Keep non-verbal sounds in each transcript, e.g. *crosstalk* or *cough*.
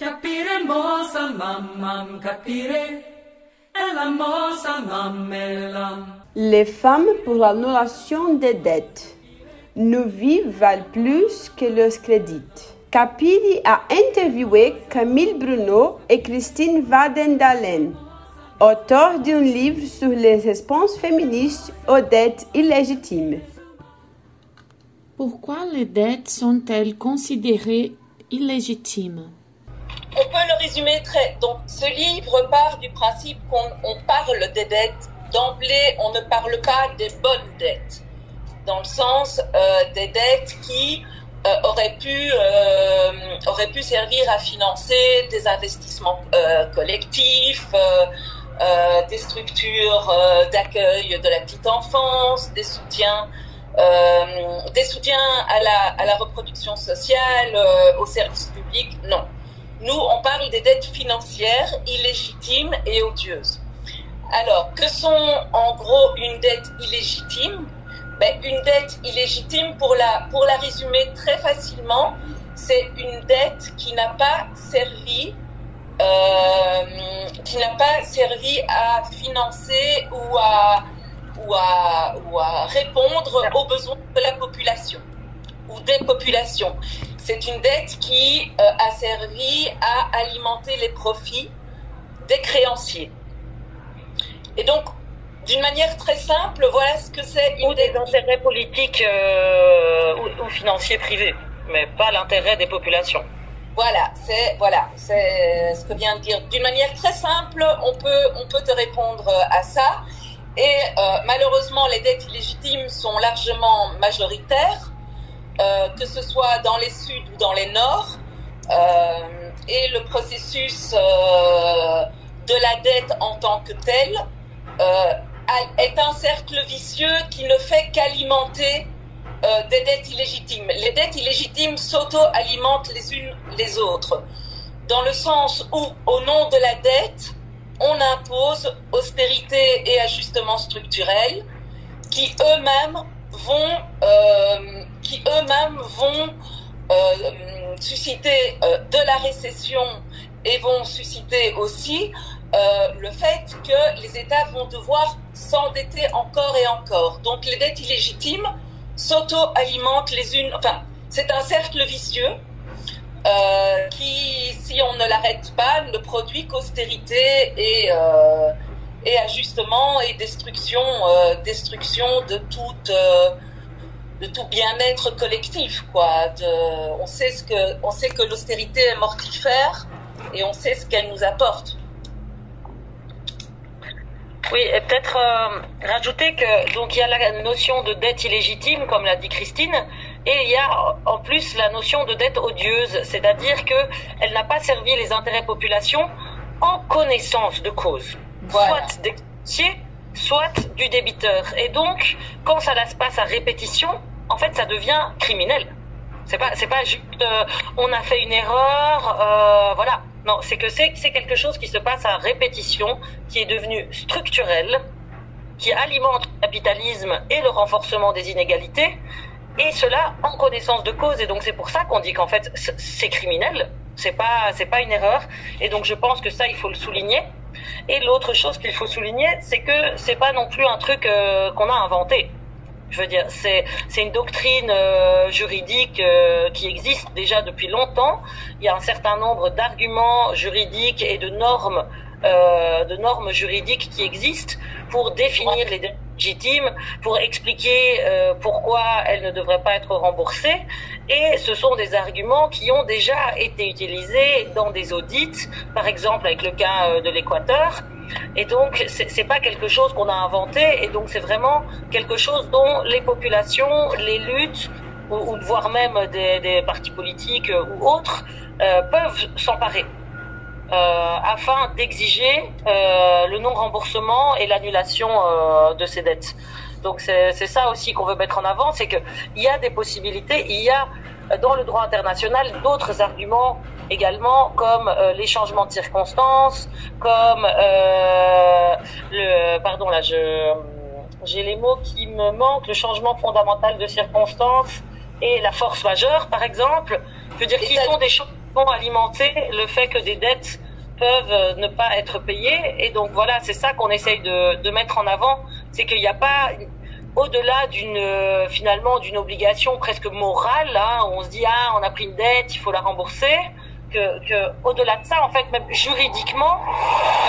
Capire capire la. Les femmes pour l'annulation des dettes. Nos vies valent plus que leurs crédits. Capiri a interviewé Camille Bruno et Christine Vadendalen, auteurs d'un livre sur les réponses féministes aux dettes illégitimes. Pourquoi les dettes sont-elles considérées illégitimes? On peut le résumer très. Donc, ce livre part du principe qu'on parle des dettes. D'emblée, on ne parle pas des bonnes dettes, dans le sens euh, des dettes qui euh, auraient pu euh, auraient pu servir à financer des investissements collectifs, des structures d'accueil de la petite enfance, des soutiens des soutiens à la, à la reproduction sociale, aux services publics, non. Nous, on parle des dettes financières illégitimes et odieuses. Alors, que sont en gros une dette illégitime? Ben, Une dette illégitime, pour la, résumer très facilement, c'est une dette qui n'a pas servi euh, à financer ou à répondre aux besoins de la population ou des populations. C'est une dette qui euh, a servi à alimenter les profits des créanciers. Et donc, d'une manière très simple, voilà ce que c'est une ou des intérêts politiques euh, ou, ou financiers privés, mais pas l'intérêt des populations. Voilà, c'est voilà, c'est ce que vient de dire. D'une manière très simple, on peut on peut te répondre à ça. Et euh, malheureusement, les dettes illégitimes sont largement majoritaires, euh, que ce soit dans les suds ou dans les nords. Euh, et le processus euh, de la dette en tant que tel est un cercle vicieux qui ne fait qu'alimenter des dettes illégitimes. Les dettes illégitimes s'auto-alimentent les unes les autres, dans le sens où, au nom de la dette, on impose austérité et ajustement structurel qui eux-mêmes vont, qui eux-mêmes vont euh, susciter euh, de la récession et vont susciter aussi euh, le fait que les États vont devoir s'endetter encore et encore. Donc les dettes illégitimes s'auto-alimentent les unes. Enfin, c'est un cercle vicieux qui, si on ne l'arrête pas, ne produit qu'austérité et, ajustement et destruction, destruction de toute. De tout bien-être collectif, quoi. De, on sait ce que, on sait que l'austérité est mortifère et on sait ce qu'elle nous apporte. Oui, et peut-être euh, rajouter que donc il y a la notion de dette illégitime, comme l'a dit Christine, et il y a en plus la notion de dette odieuse, c'est-à-dire que elle n'a pas servi les intérêts population en connaissance de cause, Voilà. soit des créanciers, soit du débiteur. Et donc, quand ça se passe à répétition, en fait, ça devient criminel. C'est pas, c'est pas juste, euh, on a fait une erreur, euh, voilà. Non, c'est que c'est, c'est quelque chose qui se passe à répétition, qui est devenu structurel, qui alimente le capitalisme et le renforcement des inégalités, et cela en connaissance de cause. Et donc c'est pour ça qu'on dit qu'en fait c'est criminel, c'est pas, c'est pas une erreur. Et donc je pense que ça il faut le souligner. Et l'autre chose qu'il faut souligner, c'est que c'est pas non plus un truc euh, qu'on a inventé. Je veux dire, c'est une doctrine euh, juridique euh, qui existe déjà depuis longtemps. Il y a un certain nombre d'arguments juridiques et de normes euh, de normes juridiques qui existent pour définir les légitimes, pour expliquer euh, pourquoi elles ne devraient pas être remboursées. Et ce sont des arguments qui ont déjà été utilisés dans des audits, par exemple avec le cas euh, de l'Équateur. Et donc, c'est pas quelque chose qu'on a inventé, et donc c'est vraiment quelque chose dont les populations, les luttes, ou, voire même des, partis politiques euh, ou autres, euh, peuvent s'emparer euh, afin d'exiger le non-remboursement et l'annulation de ces dettes. Donc c'est ça aussi qu'on veut mettre en avant, c'est que il y a des possibilités, il y a dans le droit international d'autres arguments également comme euh, les changements de circonstances, comme euh, le pardon là je j'ai les mots qui me manquent, le changement fondamental de circonstances et la force majeure par exemple, je veux dire qui État- sont des choses vont alimenter le fait que des dettes peuvent ne pas être payées. Et donc voilà, c'est ça qu'on essaye de, de mettre en avant, c'est qu'il n'y a pas au-delà d'une finalement d'une obligation presque morale, hein, où on se dit ah on a pris une dette, il faut la rembourser. Que, au-delà de ça, en fait, même juridiquement,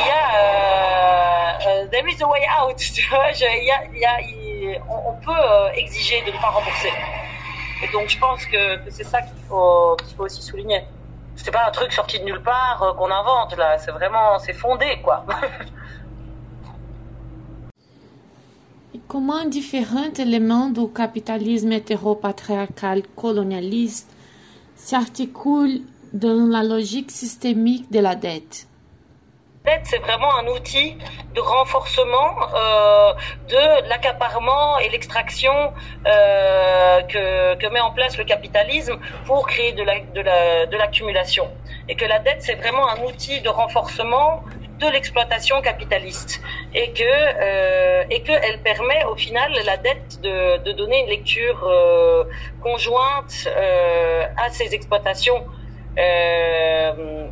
il y a euh, euh there is a way out. *laughs* Il y a, y a, on, peut euh, exiger de ne pas rembourser. Et donc, je pense que, que c'est ça qu'il faut, qu'il faut aussi souligner. C'est pas un truc sorti de nulle part euh, qu'on invente là. C'est vraiment, c'est fondé, quoi. *laughs* Comment différents éléments du capitalisme hétéropatriarcal colonialiste s'articulent dans la logique systémique de la dette La dette, c'est vraiment un outil de renforcement euh, de l'accaparement et l'extraction euh, que, que, met en place le capitalisme pour créer de l'accumulation. La, de et que la dette, c'est vraiment un outil de renforcement de l'exploitation capitaliste et que euh, et que elle permet au final la dette de, de donner une lecture euh, conjointe euh, à ces exploitations euh,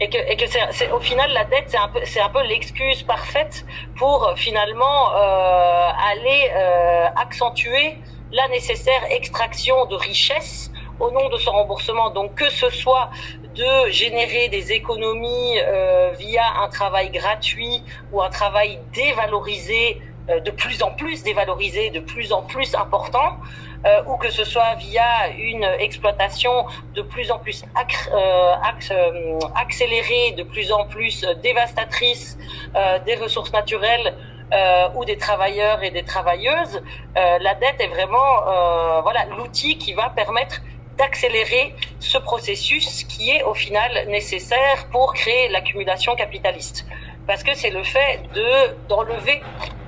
et que et que c'est au final la dette c'est un peu c'est un peu l'excuse parfaite pour finalement euh, aller euh, accentuer la nécessaire extraction de richesse au nom de son remboursement. Donc que ce soit de générer des économies euh, via un travail gratuit ou un travail dévalorisé, euh, de plus en plus dévalorisé, de plus en plus important, euh, ou que ce soit via une exploitation de plus en plus euh, euh, accélérée, de plus en plus dévastatrice des ressources naturelles. ou des travailleurs et des travailleuses, la dette est vraiment voilà l'outil qui va permettre d'accélérer ce processus qui est au final nécessaire pour créer l'accumulation capitaliste. Parce que c'est le fait de d'enlever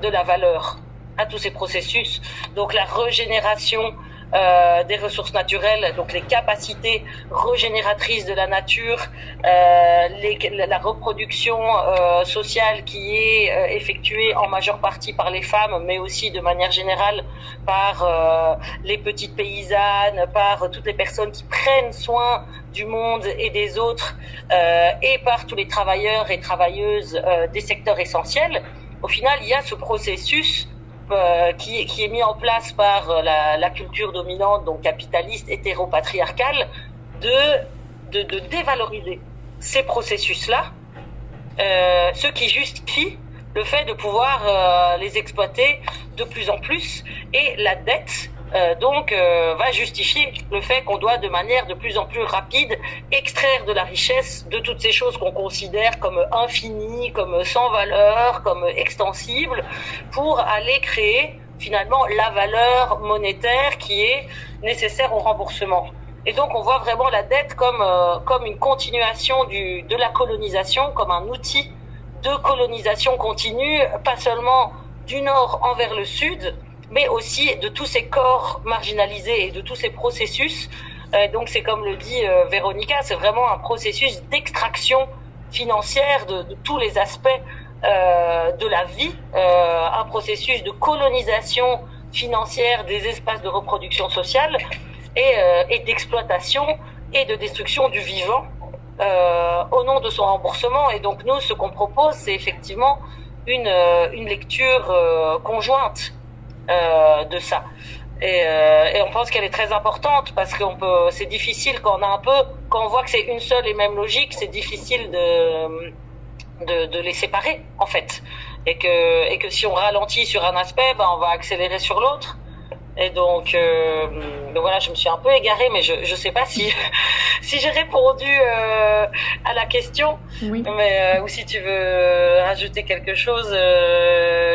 de la valeur à tous ces processus. Donc la régénération euh, des ressources naturelles, donc les capacités régénératrices de la nature, euh, la reproduction euh, sociale qui est effectuée en majeure partie par les femmes, mais aussi de manière générale par les petites paysannes, par toutes les personnes qui prennent soin du monde et des autres, et par tous les travailleurs et travailleuses des secteurs essentiels. Au final, il y a ce processus euh, qui, est mis en place par euh, la, culture dominante, donc capitaliste, hétéropatriarcale, de, de, de dévaloriser ces processus-là, euh, ce qui justifie le fait de pouvoir les exploiter de plus en plus. Et la dette euh, donc euh, va justifier le fait qu'on doit de manière de plus en plus rapide extraire de la richesse de toutes ces choses qu'on considère comme infinies, comme sans valeur, comme extensibles, pour aller créer finalement la valeur monétaire qui est nécessaire au remboursement. Et donc on voit vraiment la dette comme euh, comme une continuation de la colonisation, comme un outil de colonisation continue, pas seulement du nord envers le sud, mais aussi de tous ces corps marginalisés et de tous ces processus. Euh, donc c'est comme le dit euh, Véronica, c'est vraiment un processus d'extraction financière de, tous les aspects euh, de la vie, un processus de colonisation financière des espaces de reproduction sociale et, et d'exploitation et de destruction du vivant au nom de son remboursement. Et donc nous, ce qu'on propose, c'est effectivement une, une lecture conjointe de ça. Et, euh, et, on pense qu'elle est très importante parce qu'on peut, c'est difficile quand on a un peu, quand on voit que c'est une seule et même logique, c'est difficile de, de, de, les séparer en fait. Et que, et que si on ralentit sur un aspect, ben on va accélérer sur l'autre. Et donc, euh, donc, voilà, je me suis un peu égarée, mais je je sais pas si *laughs* si j'ai répondu euh, à la question. Oui. Mais ou si tu veux rajouter quelque chose,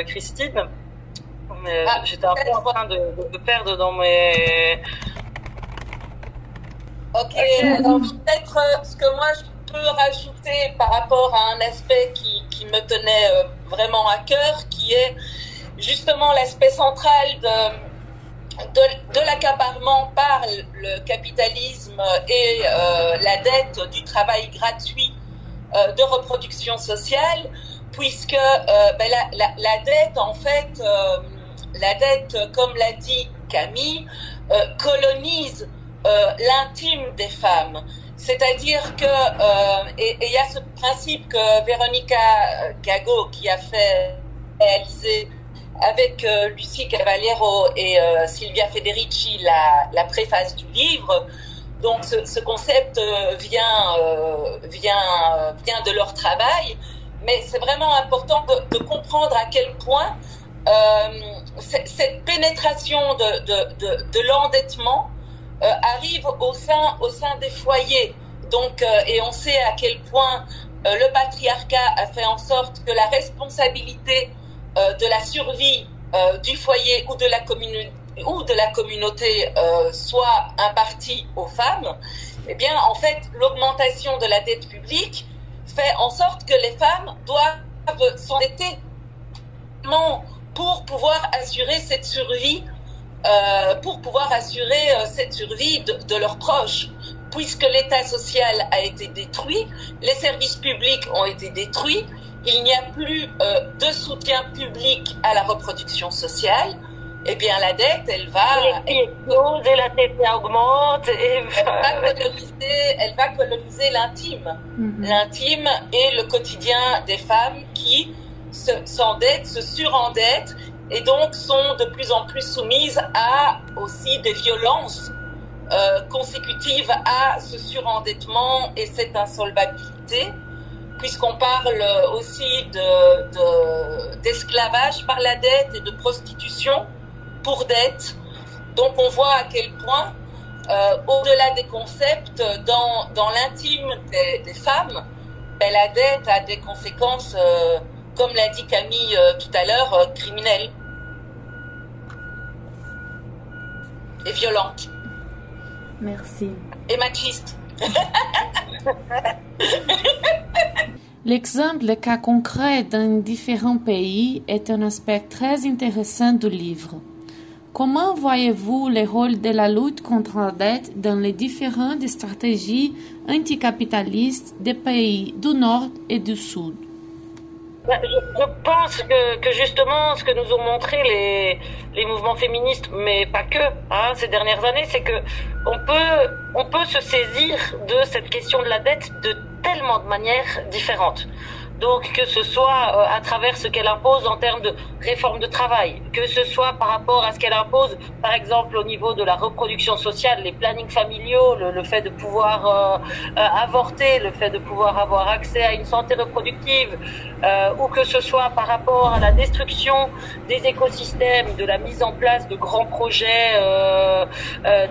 Christine mais ah, j'étais un peu en train de, de, perdre dans mes. Ok, peut-être euh, ce que moi je peux rajouter par rapport à un aspect qui, qui me tenait euh, vraiment à cœur, qui est justement l'aspect central de, de, de l'accaparement par le capitalisme et euh, la dette du travail gratuit euh, de reproduction sociale, puisque euh, ben la, la, la, dette, en fait, la dette, comme l'a dit Camille, euh, colonise euh, l'intime des femmes. C'est-à-dire que, euh, et il y a ce principe que Véronica Gago, qui a fait réaliser avec euh, Lucie Cavaliero et euh, Silvia Federici la, préface du livre. Donc ce, ce concept euh, vient, vient, vient de leur travail, mais c'est vraiment important de, comprendre à quel point cette pénétration de, de, de l'endettement arrive au sein, des foyers. Donc, et on sait à quel point le patriarcat a fait en sorte que la responsabilité euh, de la survie euh, du foyer ou de la communauté euh, soit impartie aux femmes, eh bien, en fait, l'augmentation de la dette publique fait en sorte que les femmes doivent s'endetter pour pouvoir assurer cette survie, euh, pour pouvoir assurer euh, cette survie de, de, leurs proches. Puisque l'État social a été détruit, les services publics ont été détruits, il n'y a plus euh, de soutien public à la reproduction sociale, eh bien la dette, elle va... Et et la TVA augmente. Et... Elle, va coloniser, elle va coloniser l'intime. Mm -hmm. L'intime et le quotidien des femmes qui s'endettent, se, surendettent et donc sont de plus en plus soumises à aussi des violences euh, consécutives à ce surendettement et cette insolvabilité puisqu'on parle aussi d'esclavage de, de, par la dette et de prostitution pour dette. Donc on voit à quel point, euh, au-delà des concepts, dans, dans l'intime des, des, femmes, ben, la dette a des conséquences, euh, comme l'a dit Camille euh, tout à l'heure, euh, criminelles et violentes. Merci. Et machistes. *laughs* L'exemple cas concret dans différents pays est un aspect très intéressant du livre. Comment voyez-vous le rôle de la lutte contre la dette dans les différentes stratégies anticapitalistes des pays du Nord et du Sud? Je, je, pense que, justement, ce que nous ont montré les, les mouvements féministes, mais pas que, hein, ces dernières années, c'est que on peut, on peut se saisir de cette question de la dette de tellement de manières différentes. Donc que ce soit euh, à travers ce qu'elle impose en termes de réforme de travail, que ce soit par rapport à ce qu'elle impose, par exemple au niveau de la reproduction sociale, les plannings familiaux, le, fait de pouvoir euh, euh, avorter, le fait de pouvoir avoir accès à une santé reproductive, ou que ce soit par rapport à la destruction des écosystèmes, de la mise en place de grands projets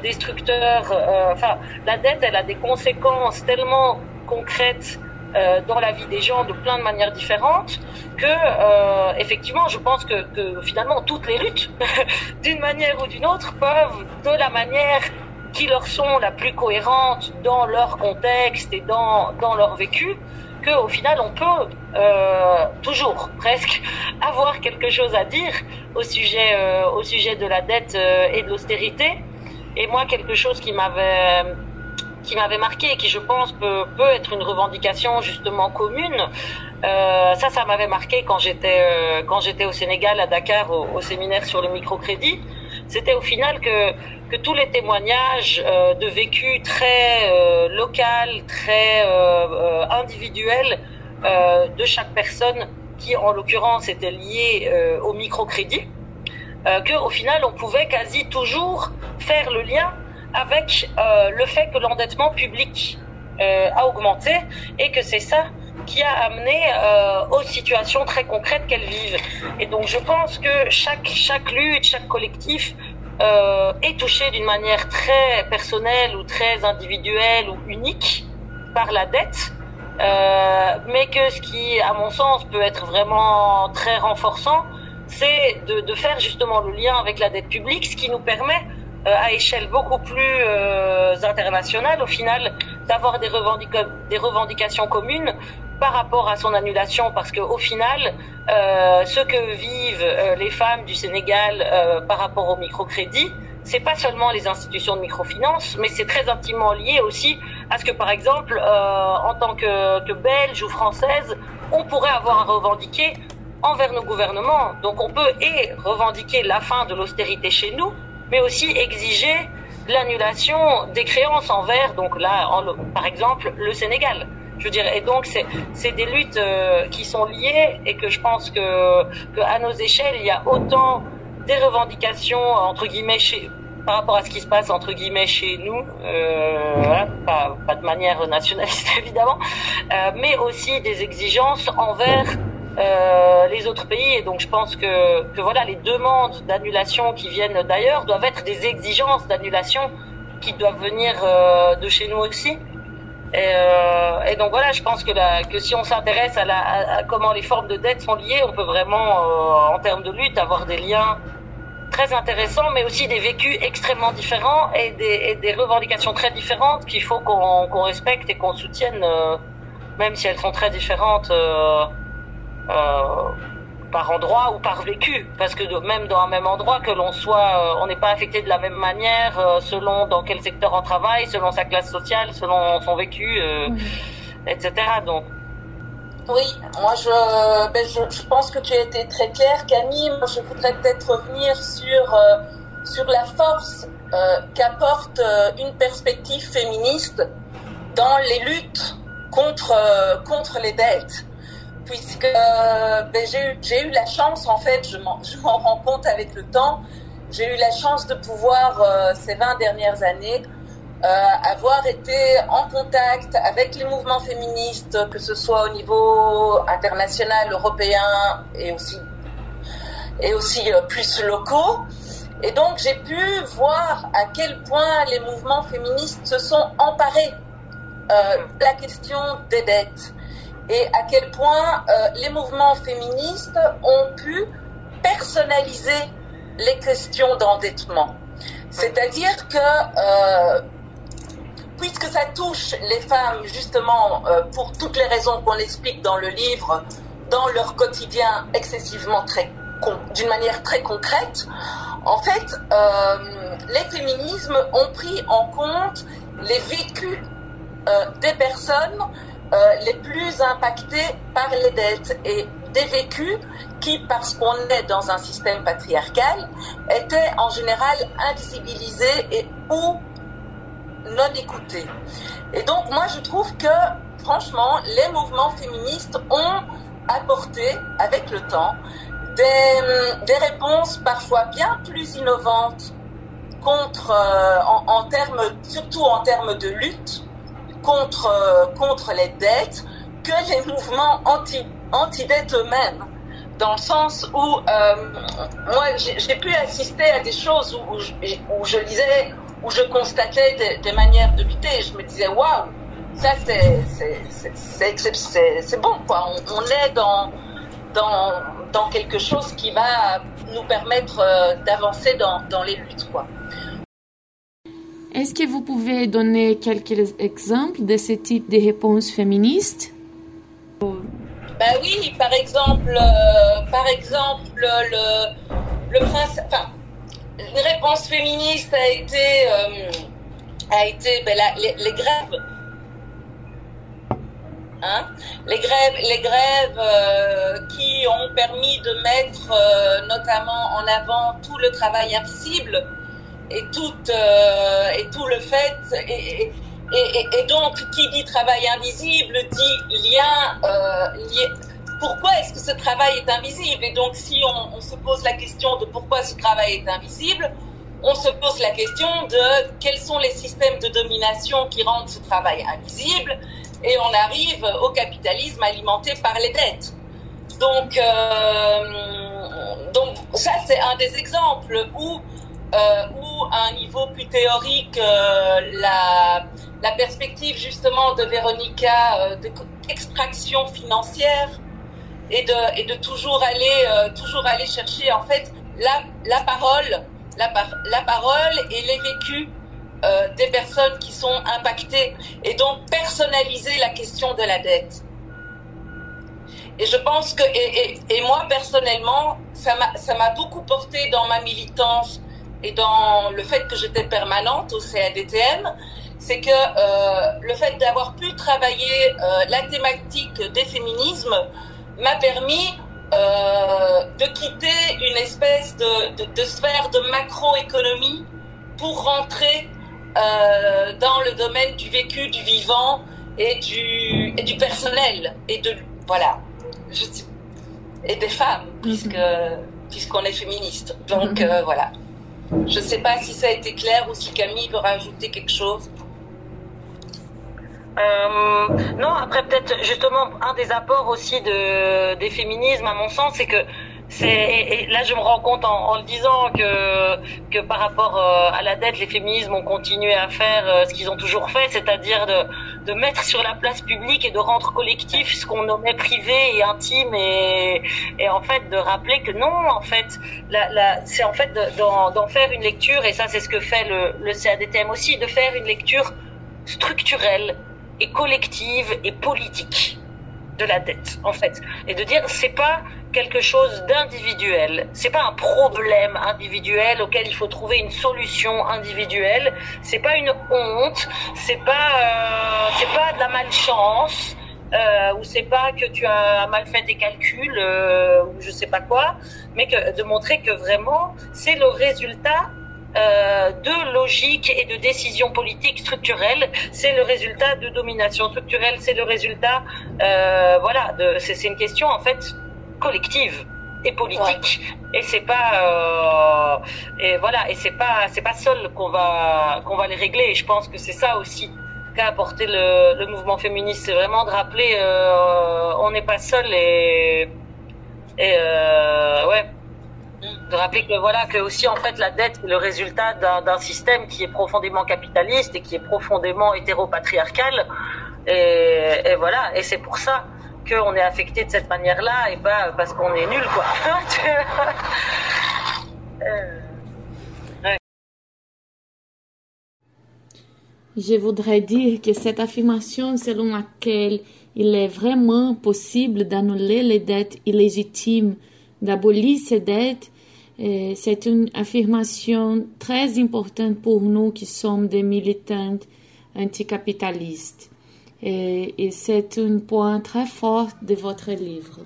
destructeurs. enfin, la dette, elle a des conséquences tellement concrètes euh, dans la vie des gens de plein de manières différentes que euh, effectivement je pense que, que, finalement toutes les luttes *laughs* d'une manière ou d'une autre peuvent de la manière qui leur sont la plus cohérente dans leur contexte et dans, dans leur vécu que au final on peut euh, toujours *laughs* presque avoir quelque chose à dire au sujet euh, au sujet de la dette euh, et de l'austérité. Et moi quelque chose qui m'avait qui m'avait marqué et qui, je pense, peut, peut être une revendication justement commune. Euh, ça, ça m'avait marqué quand j'étais euh, quand j'étais au Sénégal, à Dakar, au, séminaire sur le microcrédit. C'était au final que que tous les témoignages euh, de vécu très local, très individuel de chaque personne, qui en l'occurrence était lié au microcrédit, que au final on pouvait quasi toujours faire le lien avec euh, le fait que l'endettement public euh, a augmenté et que c'est ça qui a amené euh, aux situations très concrètes qu'elles vivent. Et donc je pense que chaque, lutte, chaque collectif est touché d'une manière très personnelle ou très individuelle ou unique par la dette. Mais que ce qui, à mon sens, peut être vraiment très renforçant, c'est de, faire justement le lien avec la dette publique, ce qui nous permet à échelle beaucoup plus euh, internationale, au final, d'avoir des, revendica des revendications communes par rapport à son annulation, parce que au final, euh, ce que vivent euh, les femmes du Sénégal euh, par rapport au microcrédit, c'est pas seulement les institutions de microfinance, mais c'est très intimement lié aussi à ce que, par exemple, en tant que, que Belge ou Française, on pourrait avoir à revendiquer envers nos gouvernements. Donc on peut et revendiquer la fin de l'austérité chez nous, mais aussi exiger l'annulation des créances envers, donc là, par exemple, le Sénégal. Je veux dire, et donc c'est des luttes euh, qui sont liées et que je pense que, à nos échelles, il y a autant des revendications entre guillemets par rapport à ce qui se passe entre guillemets chez nous, euh, pas, de manière nationaliste *laughs* évidemment, euh, mais aussi des exigences envers euh, les autres pays. Et donc je pense que, voilà, les demandes d'annulation qui viennent d'ailleurs doivent être des exigences d'annulation qui doivent venir euh, de chez nous aussi. Et, euh, et, donc voilà, je pense que, si on s'intéresse à, comment les formes de dette sont liées, on peut vraiment, en termes de lutte, avoir des liens très intéressants, mais aussi des vécus extrêmement différents et des, revendications très différentes qu'il faut qu'on respecte et qu'on soutienne, même si elles sont très différentes par endroit ou par vécu. Parce que même dans un même endroit, que l'on soit, euh, on n'est pas affecté de la même manière euh, selon dans quel secteur on travaille, selon sa classe sociale, selon son vécu, oui. etc. Donc oui, moi je, ben je, je, pense que tu as été très clair, Camille. Moi, je voudrais peut-être revenir sur, euh, sur la force euh, qu'apporte euh, une perspective féministe dans les luttes contre, contre les dettes. Puisque ben, j'ai eu, la chance, en fait, *laughs* je m'en rends compte avec le temps, j'ai eu la chance de pouvoir, ces 20 dernières années, euh, avoir été en contact avec les mouvements féministes, que ce soit au niveau international, européen et aussi, et aussi euh, plus locaux. Et donc j'ai pu voir à quel point les mouvements féministes se sont emparés euh, de la question des dettes et à quel point euh, les mouvements féministes ont pu personnaliser les questions d'endettement. C'est-à-dire que euh, puisque ça touche les femmes justement euh, pour toutes les raisons qu'on explique dans le livre, dans leur quotidien excessivement d'une manière très concrète, en fait, les féminismes ont pris en compte les vécus des personnes euh, les plus impactées par les dettes et des vécus qui, parce qu'on est dans un système patriarcal, étaient en général invisibilisés et ou non écoutés. Et donc moi je trouve que franchement les mouvements féministes ont apporté avec le temps des, des réponses parfois bien plus innovantes contre euh, en, termes surtout en termes de lutte contre euh, contre les dettes que les mouvements anti anti dettes eux-mêmes dans le sens où euh, moi j'ai pu assister à des choses où, où, je, lisais où je constatais des, manières de lutter. Je me disais, waouh, ça c'est bon, quoi. On, on, est dans, dans, dans quelque chose qui va nous permettre euh, d'avancer dans, dans les luttes, quoi. Est-ce que vous pouvez donner quelques exemples de ce type de réponses féministes Ben oui, par exemple, euh, par exemple le, le enfin, une réponse féministe a été, euh, a été ben, les, grèves. Hein? Les grèves, les grèves euh, qui ont permis de mettre euh, notamment en avant tout le travail invisible et tout, euh, et tout le fait. Et, et, et, donc, qui dit travail invisible dit lien, lié, pourquoi est-ce que ce travail est invisible? Et donc, si on, on, se pose la question de pourquoi ce travail est invisible, on se pose la question de quels sont les systèmes de domination qui rendent ce travail invisible, et on arrive au capitalisme alimenté par les dettes. Donc, euh, donc ça, c'est un des exemples où, euh, où à un niveau plus théorique, euh, la, la perspective justement de Véronica d'extraction financière, et de, et de toujours aller, euh, toujours aller chercher en fait la, la parole, la, par, la parole et les vécus euh, des personnes qui sont impactées et donc personnaliser la question de la dette. Et je pense que, et, et, et moi personnellement, ça m'a beaucoup porté dans ma militance et dans le fait que j'étais permanente au CADTM, c'est que euh, le fait d'avoir pu travailler euh, la thématique des féminismes m'a permis euh, de quitter une espèce de, de, de sphère de macroéconomie pour rentrer euh, dans le domaine du vécu, du vivant et du, et du personnel et de voilà, je, et des femmes mhm. puisque puisqu'on est féministe. Donc mhm. voilà. Je ne sais pas si ça a été clair ou si Camille veut rajouter quelque chose. Euh, non, après peut-être justement un des apports aussi de, des féminismes à mon sens, c'est que c'est et, là je me rends compte en, le disant que que par rapport euh, à la dette, les féminismes ont continué à faire euh, ce qu'ils ont toujours fait, c'est-à-dire de de mettre sur la place publique et de rendre collectif ce qu'on nommait privé et intime et et en fait de rappeler que non, en fait, la, c'est en fait d'en faire une lecture et ça c'est ce que fait le le CADTM aussi, de faire une lecture structurelle et collective et politique de la dette, en fait, et de dire c'est pas quelque chose d'individuel, c'est pas un problème individuel auquel il faut trouver une solution individuelle, c'est pas une honte, c'est pas euh, c'est pas de la malchance. Euh, ou c'est pas que tu as mal fait tes calculs euh, ou je sais pas quoi, mais que de montrer que vraiment c'est le résultat euh, de logique et de décision politique structurelle. C'est le résultat de domination structurelle. C'est le résultat, euh, voilà, c'est une question en fait collective et politique. Et c'est pas, euh, et voilà, et c'est pas, c'est pas seul qu'on va qu'on va les régler. Et je pense que c'est ça aussi qu'a apporté le, le mouvement féministe. C'est vraiment de rappeler, euh, on n'est pas seul et et euh, ouais de rappeler que voilà que aussi en fait la dette est le résultat d'un système qui est profondément capitaliste et qui est profondément hétéropatriarcal et, et voilà et c'est pour ça qu'on est affecté de cette manière-là et pas parce qu'on est nul quoi. *laughs* Je voudrais dire que cette affirmation selon laquelle il est vraiment possible d'annuler les dettes illégitimes d'abolir ces dettes, c'est une affirmation très importante pour nous qui sommes des militantes anticapitalistes. Et, c'est un point très fort de votre livre.